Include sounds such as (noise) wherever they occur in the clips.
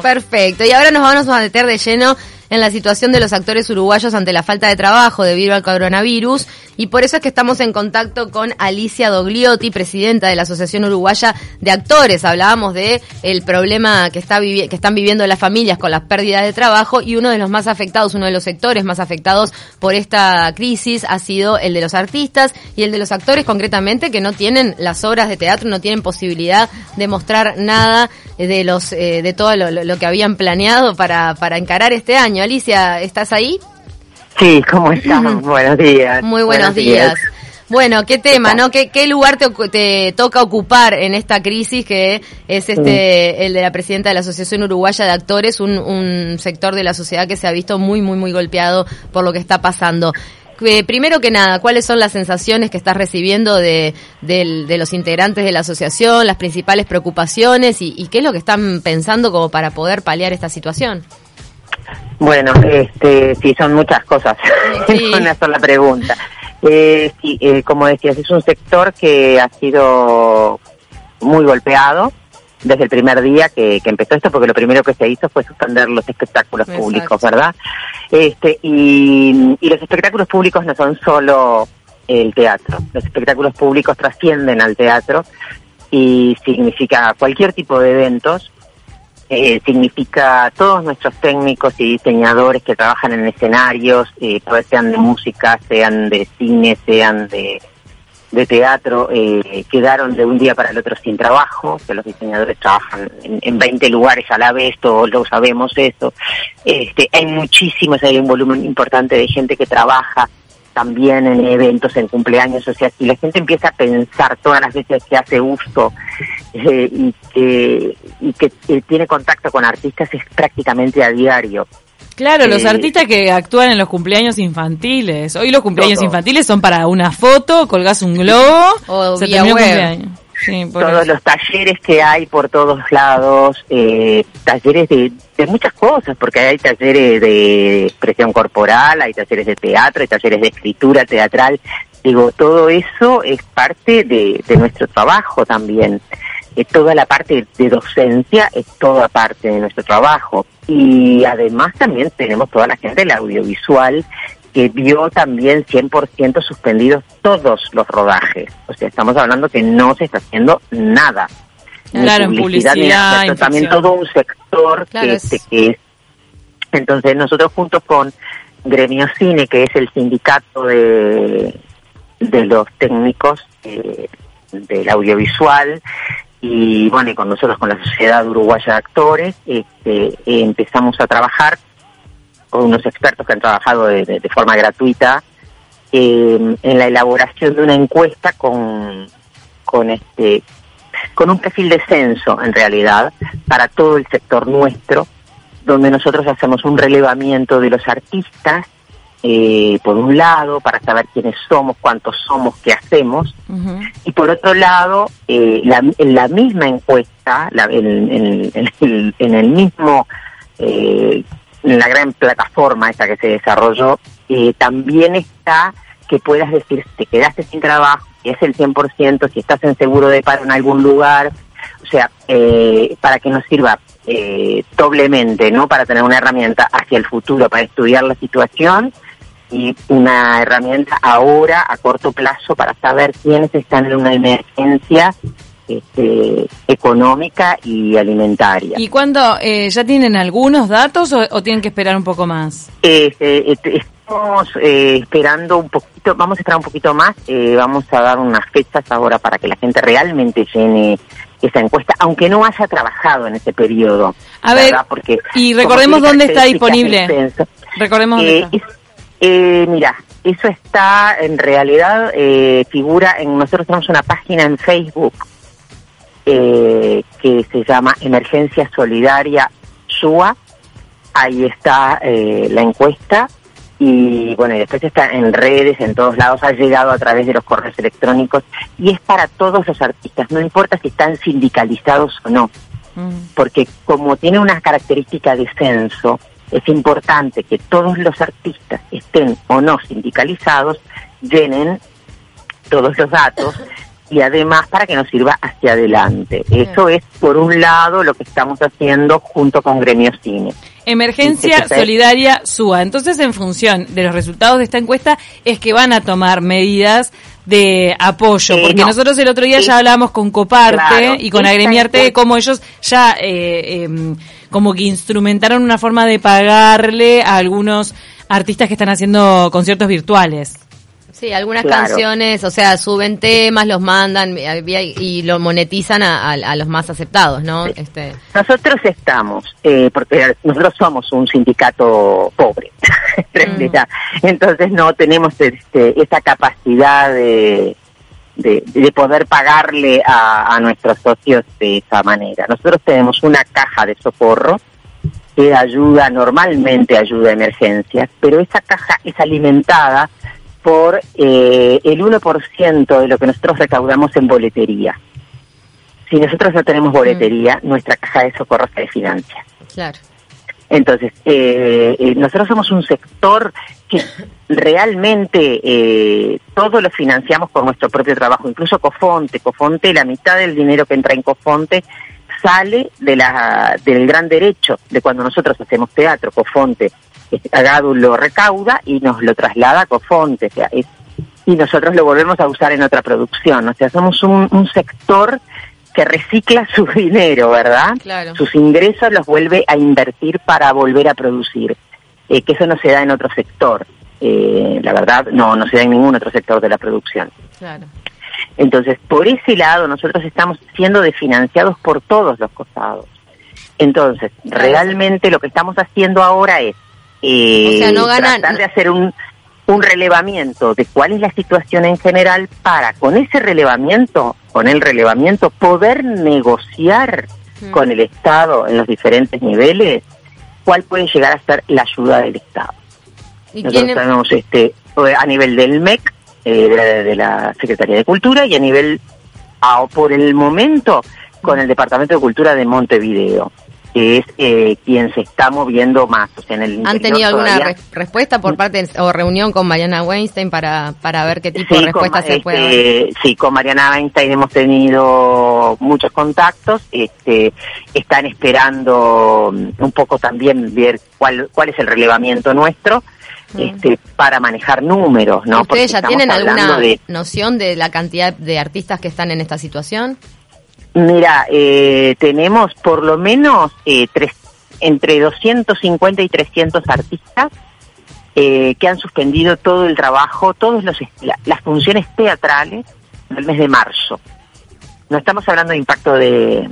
Perfecto, y ahora nos vamos a meter de lleno en la situación de los actores uruguayos ante la falta de trabajo debido al coronavirus y por eso es que estamos en contacto con Alicia Dogliotti, presidenta de la Asociación Uruguaya de Actores. Hablábamos de el problema que está que están viviendo las familias con las pérdidas de trabajo y uno de los más afectados, uno de los sectores más afectados por esta crisis ha sido el de los artistas y el de los actores concretamente que no tienen las obras de teatro, no tienen posibilidad de mostrar nada de los eh, de todo lo, lo, que habían planeado para, para encarar este año. Alicia, ¿estás ahí? Sí, ¿cómo estás? buenos días. Muy buenos, días. Bueno, ¿qué tema, no? ¿Qué, qué lugar te, te, toca ocupar en esta crisis que es este el de la presidenta de la Asociación Uruguaya de Actores, un, un sector de la sociedad que se ha visto muy, muy, muy golpeado por lo que está pasando? Eh, primero que nada, ¿cuáles son las sensaciones que estás recibiendo de, de, los integrantes de la asociación, las principales preocupaciones y, qué es lo que están pensando como para poder paliar esta situación? Bueno, este, sí, son muchas cosas. Sí. (laughs) una sola pregunta. Eh, sí, eh, como decías, es un sector que ha sido muy golpeado desde el primer día que, empezó esto, porque lo primero que se hizo fue suspender los espectáculos públicos, ¿verdad? Este, y, y los espectáculos públicos no son solo el teatro, los espectáculos públicos trascienden al teatro y significa cualquier tipo de eventos, eh, significa todos nuestros técnicos y diseñadores que trabajan en escenarios, eh, sean de música, sean de cine, sean de teatro eh, quedaron de un día para el otro sin trabajo, que los diseñadores trabajan en, en 20 lugares a la vez, todos lo sabemos eso. Este, hay muchísimos, hay un volumen importante de gente que trabaja también en eventos, en cumpleaños, o sea, si la gente empieza a pensar todas las veces que hace uso eh, y que, y que eh, tiene contacto con artistas es prácticamente a diario. Claro, los artistas que actúan en los cumpleaños infantiles. Hoy los cumpleaños infantiles son para una foto, colgás un globo, o se vía cumpleaños. Todos los talleres que hay por todos lados, eh, talleres de, de, muchas cosas, porque hay talleres de expresión corporal, hay talleres de teatro, hay talleres de escritura teatral. Digo, todo eso es parte de, de nuestro trabajo también. Eh, toda la parte de docencia es toda parte de nuestro trabajo. Y además también tenemos toda la gente del audiovisual que vio también 100% suspendidos todos los rodajes. O sea, estamos hablando que no se está haciendo nada. Claro, en publicidad, también todo un sector que, este, que es. Entonces nosotros juntos con Gremio Cine, que es el sindicato de, de los técnicos eh, del audiovisual, y bueno, y con nosotros, con la Sociedad Uruguaya de Actores, este, empezamos a trabajar con unos expertos que han trabajado de, forma gratuita em, en la elaboración de una encuesta con, con este con un perfil de censo en realidad para todo el sector nuestro donde nosotros hacemos un relevamiento de los artistas eh, por un lado, para saber quiénes somos, cuántos somos, qué hacemos, y por otro lado, eh, la, en la misma encuesta, la, en, en, el mismo, eh, en la gran plataforma esa que se desarrolló, también está que puedas decir si te quedaste sin trabajo, si es el 100%, si estás en seguro de paro en algún lugar, o sea, eh, para que nos sirva eh, doblemente, ¿no? Para tener una herramienta hacia el futuro, para estudiar la situación y una herramienta ahora a corto plazo para saber quiénes están en una emergencia este, económica y alimentaria. ¿Y cuándo eh, ya tienen algunos datos o, tienen que esperar un poco más? Este, estamos eh, esperando un poquito, vamos a esperar un poquito más, eh, vamos a dar unas fechas ahora para que la gente realmente llene esa encuesta, aunque no haya trabajado en ese periodo. A ver, porque y recordemos dónde está disponible. Recordemos dónde eh, mira, eso está en realidad, eh, figura en, nosotros tenemos una página en Facebook eh, que se llama Emergencia Solidaria SUA, ahí está eh, la encuesta. Y bueno, y después está en redes, en todos lados, ha llegado a través de los correos electrónicos. Y es para todos los artistas, no importa si están sindicalizados o no, mm. porque como tiene una característica de censo, es importante que todos los artistas estén o no sindicalizados, llenen todos los datos (laughs) y además para que nos sirva hacia adelante. Eso es, por un lado, lo que estamos haciendo junto con Gremio Cine. Emergencia Solidaria SUA. Entonces, en función de los resultados de esta encuesta, es que van a tomar medidas de apoyo, eh, porque nosotros el otro día ya hablábamos con Coparte y con Agremiarte de cómo ellos ya eh, em, como que instrumentaron una forma de pagarle a algunos artistas que están haciendo conciertos virtuales. Sí, algunas canciones, o sea, suben temas, los mandan y, lo monetizan a, los más aceptados, ¿no? Este... Nosotros estamos, eh, porque nosotros somos un sindicato pobre, (laughs) mm. entonces no tenemos este, esa capacidad de, de, poder pagarle a, a, nuestros socios de esa manera. Nosotros tenemos una caja de socorro que ayuda, normalmente ayuda a emergencias, pero esa caja es alimentada por eh, el 1% de lo que nosotros recaudamos en boletería. Si nosotros no tenemos boletería, mm. nuestra caja de socorro se financia. Claro. Entonces, eh, eh, nosotros somos un sector que realmente eh, todo lo financiamos por nuestro propio trabajo, incluso Cofonte. Cofonte, la mitad del dinero que entra en Cofonte sale de la, del gran derecho de cuando nosotros hacemos teatro. Cofonte Agadu lo recauda y nos lo traslada a Cofonte, y nosotros lo volvemos a usar en otra producción. O sea, somos un, sector que recicla su (laughs) dinero, ¿verdad? Sus ingresos los vuelve a invertir para volver a producir, eh, que eso no se da en otro sector. Eh, la verdad, no, no se da en ningún otro sector de la producción. Claro. Entonces, por ese lado, nosotros estamos siendo desfinanciados por todos los costados. Entonces, realmente lo que estamos haciendo ahora es eh, no tratar de hacer un, un relevamiento de cuál es la situación en general para con ese relevamiento, con el relevamiento, poder negociar mm. con el Estado en los diferentes niveles cuál puede llegar a ser la ayuda del Estado. Nosotros tenemos este, a nivel del MEC, eh, de, la, Secretaría de Cultura, y a nivel, por el momento, con el Departamento de Cultura de Montevideo que es eh, quien se está moviendo más. O sea, en el ¿Han tenido alguna respuesta por parte o reunión con Mariana Weinstein para, para ver qué tipo de respuesta se puede este, Sí, con Mariana Weinstein hemos tenido muchos contactos. Este, están esperando mm, un poco también ver cuál, cuál es el relevamiento nuestro. Mm. Este, para manejar números, ¿no? ¿Ustedes ya tienen alguna noción de la cantidad de artistas que están en esta situación? Mira, eh, tenemos por lo menos eh, tres, entre 250 y 300 artistas eh, que han suspendido todo el trabajo, todas las funciones teatrales del mes de marzo. No estamos hablando de impacto de,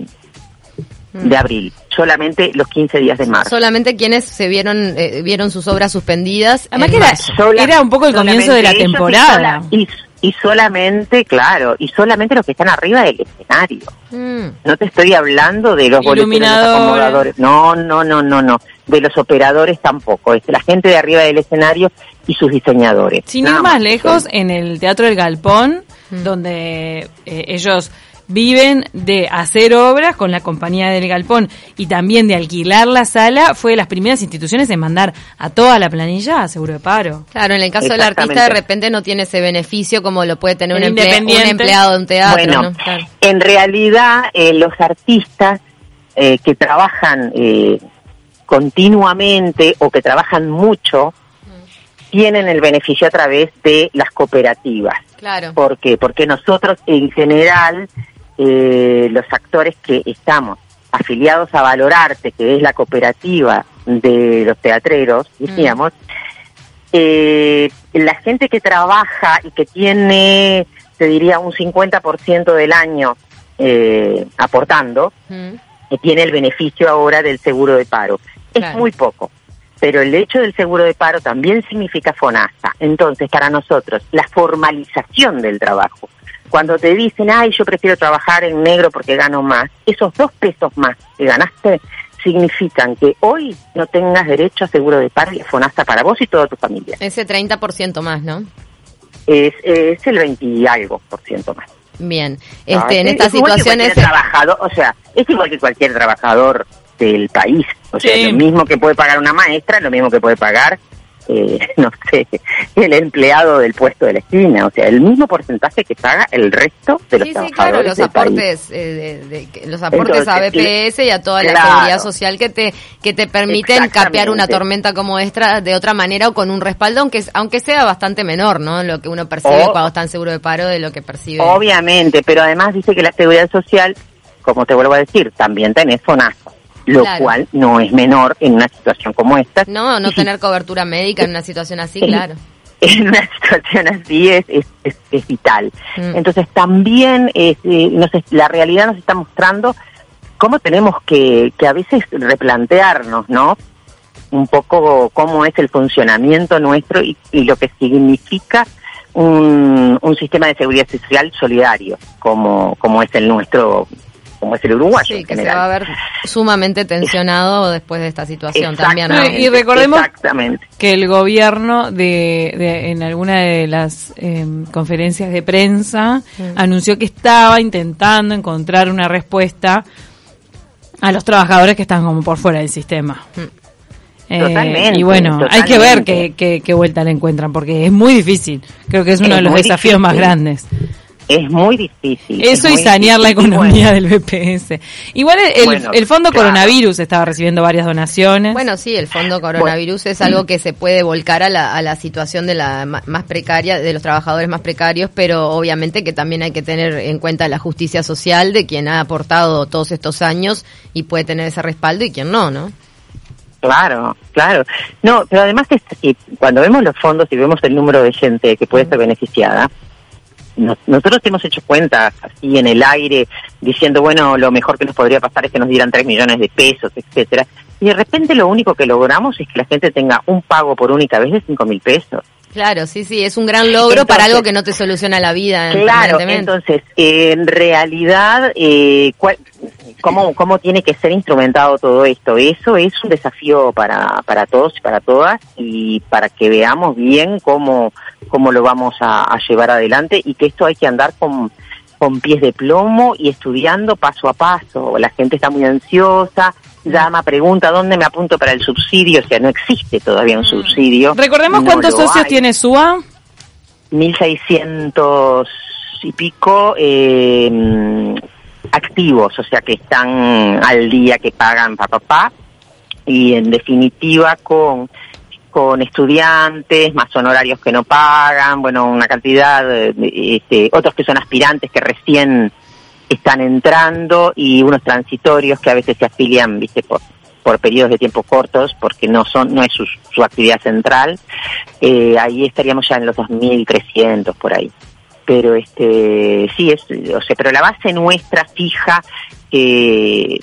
de mm. abril, solamente los 15 días de marzo. Solamente quienes se vieron vieron sus obras suspendidas. Además que era, un poco el comienzo de la temporada y solamente, claro, y solamente los que están arriba del escenario. Mm. No te estoy hablando de los acomodadores. No, no, no, no, no. De los operadores tampoco. Es la gente de arriba del escenario y sus diseñadores. Sin ir más, lejos, en el Teatro del Galpón, mm. donde eh, ellos viven de hacer obras con la compañía del galpón y también de alquilar la sala, fue de las primeras instituciones en mandar a toda la planilla a seguro de paro. Claro, en el caso del artista de repente no tiene ese beneficio como lo puede tener un, empleado de un teatro. Bueno, en realidad eh, los artistas eh, que trabajan eh, continuamente o que trabajan mucho, tienen el beneficio a través de las cooperativas. Claro. ¿Por qué? Porque nosotros en general eh, los actores que estamos afiliados a Valorarte, que es la cooperativa de los teatreros, mm. decíamos, eh, la gente que trabaja y que tiene, te diría, un 50% del año eh, aportando, mm. tiene el beneficio ahora del seguro de paro. Es muy poco, pero el hecho del seguro de paro también significa FONASA. Entonces, para nosotros, la formalización del trabajo, cuando te dicen, ay, yo prefiero trabajar en negro porque gano más, esos dos pesos más que ganaste significan que hoy no tengas derecho a seguro de paro y FONASA para vos y toda tu familia. Ese 30% más, ¿no? Es, es el 20 y algo por ciento más. Bien, este, en esta situación es... Trabajador, o sea, es igual que cualquier trabajador del país. O sea, lo mismo que puede pagar una maestra, lo mismo que puede pagar eh, (laughs) no sé, el empleado del puesto de la esquina, o sea, el mismo porcentaje que paga el resto de los sí, Sí, claro, los aportes, eh, de, los aportes a BPS y a toda la seguridad social que te que te permiten capear una tormenta como esta de otra manera o con un respaldo, aunque aunque sea bastante menor, ¿no? Lo que uno percibe cuando está en seguro de paro de lo que percibe. Obviamente, pero además dice que la seguridad social, como te vuelvo a decir, también tenés FONASA lo cual no es menor en una situación como esta. No, no tener cobertura médica en una situación así, claro. (laughs) En una situación así es, es, vital. Mm. Entonces también eh, la realidad nos está mostrando cómo tenemos que, que a veces replantearnos, ¿no? Un poco cómo es el funcionamiento nuestro y, y lo que significa un, un, sistema de seguridad social solidario, como, como es el nuestro como es el uruguayo. Sí, que se va a ver sumamente tensionado después de esta situación también. Y recordemos que el gobierno de, en alguna de las em, conferencias de prensa anunció que estaba intentando encontrar una respuesta a los trabajadores que están como por fuera del sistema. Mm. Eh, y bueno, hay que ver qué, qué, qué, vuelta le encuentran, porque es muy difícil. Creo que es uno de los desafíos más grandes. Es muy difícil. Eso y sanear la economía del BPS. Igual el, Fondo Coronavirus estaba recibiendo varias donaciones. Bueno, sí, el Fondo Coronavirus es algo que se puede volcar a la, a la situación de la más precaria, de los trabajadores más precarios, pero obviamente que también hay que tener en cuenta la justicia social de quien ha aportado todos estos años y puede tener ese respaldo y quien no, ¿no? Claro, claro. No, pero además es que cuando vemos los fondos y vemos el número de gente que puede ser beneficiada, nosotros hemos hecho cuentas así en el aire, diciendo, bueno, lo mejor que nos podría pasar es que nos dieran 3 millones de pesos, etcétera. Y de repente lo único que logramos es que la gente tenga un pago por única vez de 5 mil pesos. Claro, sí, sí, es un gran logro para algo que no te soluciona la vida. Claro, entonces, en realidad, eh, ¿cómo, ¿cómo tiene que ser instrumentado todo esto? Eso es un desafío para, para todos y para todas y para que veamos bien cómo cómo lo vamos a, llevar adelante y que esto hay que andar con, con pies de plomo y estudiando paso a paso. La gente está muy ansiosa, llama, pregunta dónde me apunto para el subsidio, o sea, no existe todavía un mm. subsidio. Recordemos cuántos socios tiene SUA. 1.600 y pico eh, activos, o sea, que están al día, que pagan papá, pa, y en definitiva con con estudiantes, más honorarios que no pagan, bueno, una cantidad, de, este, otros que son aspirantes que recién están entrando y unos transitorios que a veces se afilian, viste, por, por periodos de tiempo cortos porque no son no es su, su actividad central eh, ahí estaríamos ya en los 2.300 por ahí. Pero este sí es o sea pero la base nuestra fija eh,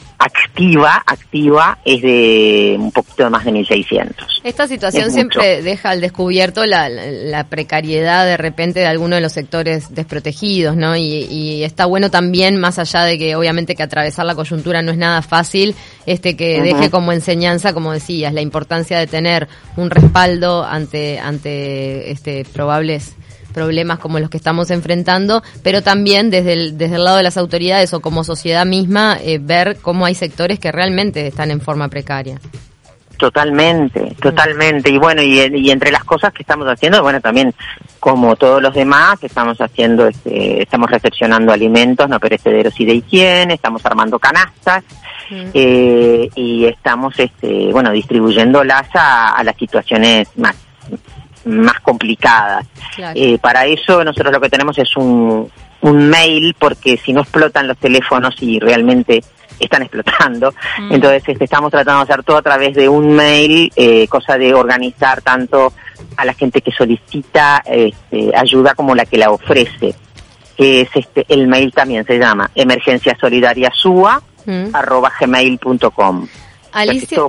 activa, activa es de un poquito más de 1.600. Esta situación siempre deja al descubierto la, la, precariedad de repente de alguno de los sectores desprotegidos, ¿no? Y, está bueno también, más allá de que obviamente que atravesar la coyuntura no es nada fácil, este que deje como enseñanza, como decías, la importancia de tener un respaldo ante, ante este probables problemas como los que estamos enfrentando, pero también desde el, desde el lado de las autoridades o como sociedad misma, eh, ver cómo hay sectores que realmente están en forma precaria. Totalmente, totalmente. Y bueno, y, entre las cosas que estamos haciendo, bueno, también como todos los demás, estamos haciendo, este, estamos recepcionando alimentos no perecederos y de higiene, estamos armando canastas eh, y estamos, este, bueno, distribuyéndolas a, a las situaciones más más complicadas. Eh, para eso nosotros lo que tenemos es un, un mail, porque si no explotan los teléfonos y realmente están explotando, mm. entonces este, estamos tratando de hacer todo a través de un mail, eh, cosa de organizar tanto a la gente que solicita este, ayuda como la que la ofrece. Que es este, el mail también se llama emergencia solidaria sua, mm. arroba gmail.com. Alicia,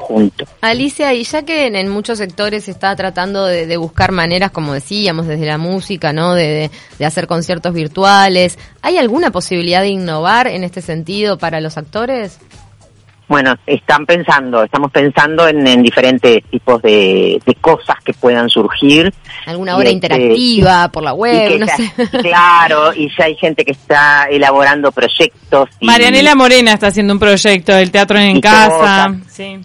Alicia, y ya que en, muchos sectores se está tratando de, buscar maneras, como decíamos, desde la música, ¿no? De, de, hacer conciertos virtuales, ¿hay alguna posibilidad de innovar en este sentido para los actores? Bueno, están pensando, estamos pensando en, diferentes tipos de, cosas que puedan surgir. Alguna obra este, interactiva por la web, no sé. (laughs) Claro, y ya hay gente que está elaborando proyectos. Marianela Morena está haciendo un proyecto del teatro en casa. Sí.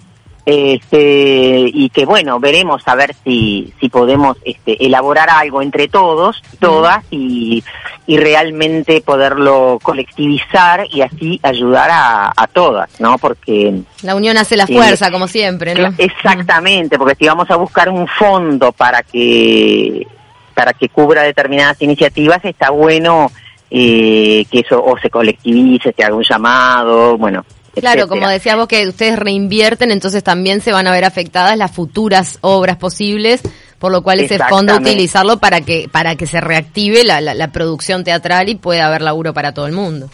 Este, y que bueno, veremos a ver si, si podemos este, elaborar algo entre todos, todas, y, y realmente poderlo colectivizar y así ayudar a, a todas, ¿no? Porque... La unión hace la fuerza, como siempre, ¿no? Exactamente, porque si vamos a buscar un fondo para que, para que cubra determinadas iniciativas, está bueno eh, que eso o se colectivice, se haga un llamado, bueno, Claro, como decías vos que ustedes reinvierten, entonces también se van a ver afectadas las futuras obras posibles, por lo cual ese fondo utilizarlo para que para que se reactive la, la, producción teatral y pueda haber laburo para todo el mundo.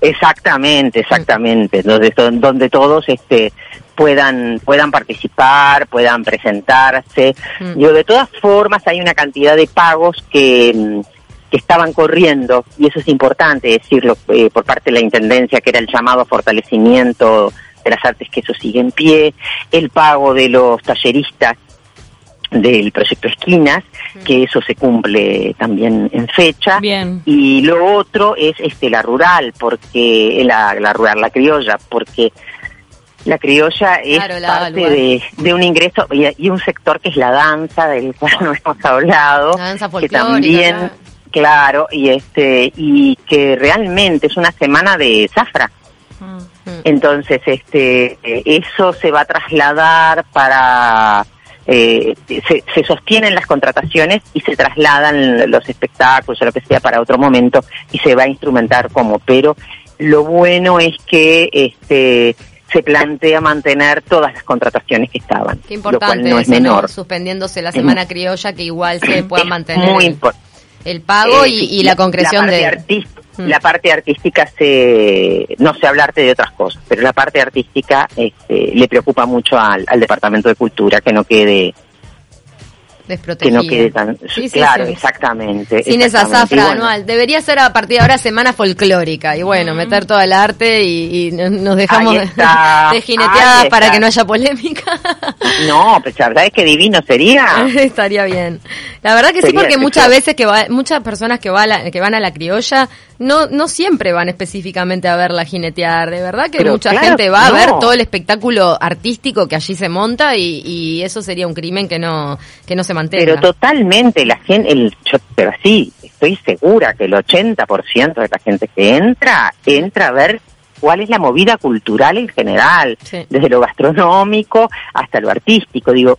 Exactamente, exactamente, donde, donde todos este puedan puedan participar, puedan presentarse. Mm. Yo de todas formas hay una cantidad de pagos que mm, que estaban corriendo, y eso es importante decirlo eh, por parte de la Intendencia, que era el llamado fortalecimiento de las artes, que eso sigue en pie, el pago de los talleristas del proyecto Esquinas, que eso se cumple también en fecha. Bien. Y lo otro es este la rural, porque la, la rural, la criolla, porque la criolla es parte de, de, un ingreso y, un sector que es la danza, del cual (laughs) no hemos hablado, la danza que también Claro, y este y que realmente es una semana de zafra. Mm. Entonces, este eso se va a trasladar para eh, se, se, sostienen las contrataciones y se trasladan los espectáculos o lo que sea para otro momento y se va a instrumentar como. Pero lo bueno es que este se plantea mantener todas las contrataciones que estaban. Qué importante no es menor. Suspendiéndose la semana criolla que igual se pueda mantener. Muy importante el pago y, la concreción de... Mm. La parte artística se, no sé hablarte de otras cosas, pero la parte artística este, le preocupa mucho al, al Departamento de Cultura que no quede que no quede tan claro exactamente sin esa zafra anual. Debería ser a partir de ahora semana folclórica. Y bueno meter toda el arte y, nos dejamos (laughs) de, jineteadas para que no haya polémica. No pues la verdad es que divino sería. (laughs) Estaría bien. La verdad que sí porque muchas veces que muchas personas que, va que van a la criolla no no siempre van específicamente a verla jinetear. De verdad que mucha gente va a ver todo el espectáculo artístico que allí se monta y, y eso sería un crimen que no que no se pero totalmente, la gente, el, pero sí, estoy segura que el 80% de la gente que entra, entra a ver cuál es la movida cultural en general, desde lo gastronómico hasta lo artístico. Digo,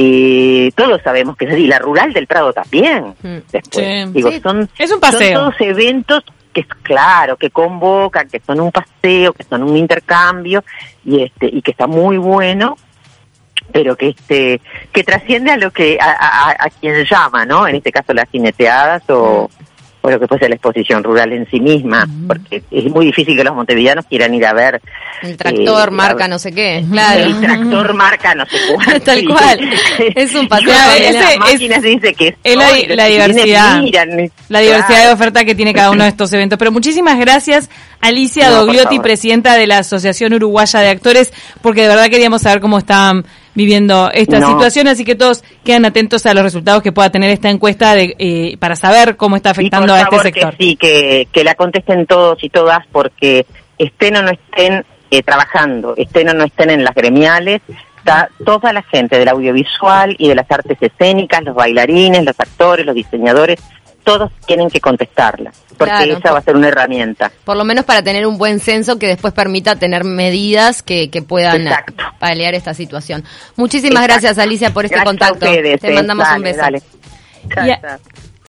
eh, todos sabemos que es así, la rural del Prado también. Mm. Después, digo, son, es un paseo. todos eventos que es claro, que convocan, que son un paseo, que son un intercambio y este y que está muy bueno pero que este que trasciende a lo que a, a, quien llama no en este caso las jineteadas o, o lo que fuese la exposición rural en sí misma porque es muy difícil que los montevideanos quieran ir a ver el tractor eh, marca no sé qué claro. El tractor marca no sé cuál (laughs) tal cual. (laughs) Es un paseo es, dice que es, la, diversidad. la diversidad de oferta que tiene cada uno de estos eventos. Pero muchísimas gracias Alicia Dogliotti presidenta de la Asociación Uruguaya de Actores porque de verdad queríamos saber cómo están viviendo esta situación, así que todos quedan atentos a los resultados que pueda tener esta encuesta de, eh, para saber cómo está afectando a este sector. Que sí, que, que la contesten todos y todas porque estén o no estén eh, trabajando, estén o no estén en las gremiales, está toda la gente del audiovisual y de las artes escénicas, los bailarines, los actores, los diseñadores, todos tienen que contestarla, porque esa va a ser una herramienta. Por lo menos para tener un buen censo que después permita tener medidas que, que puedan paliar esta situación. Muchísimas gracias, Alicia, por este contacto. Te eh. mandamos un beso. Dale.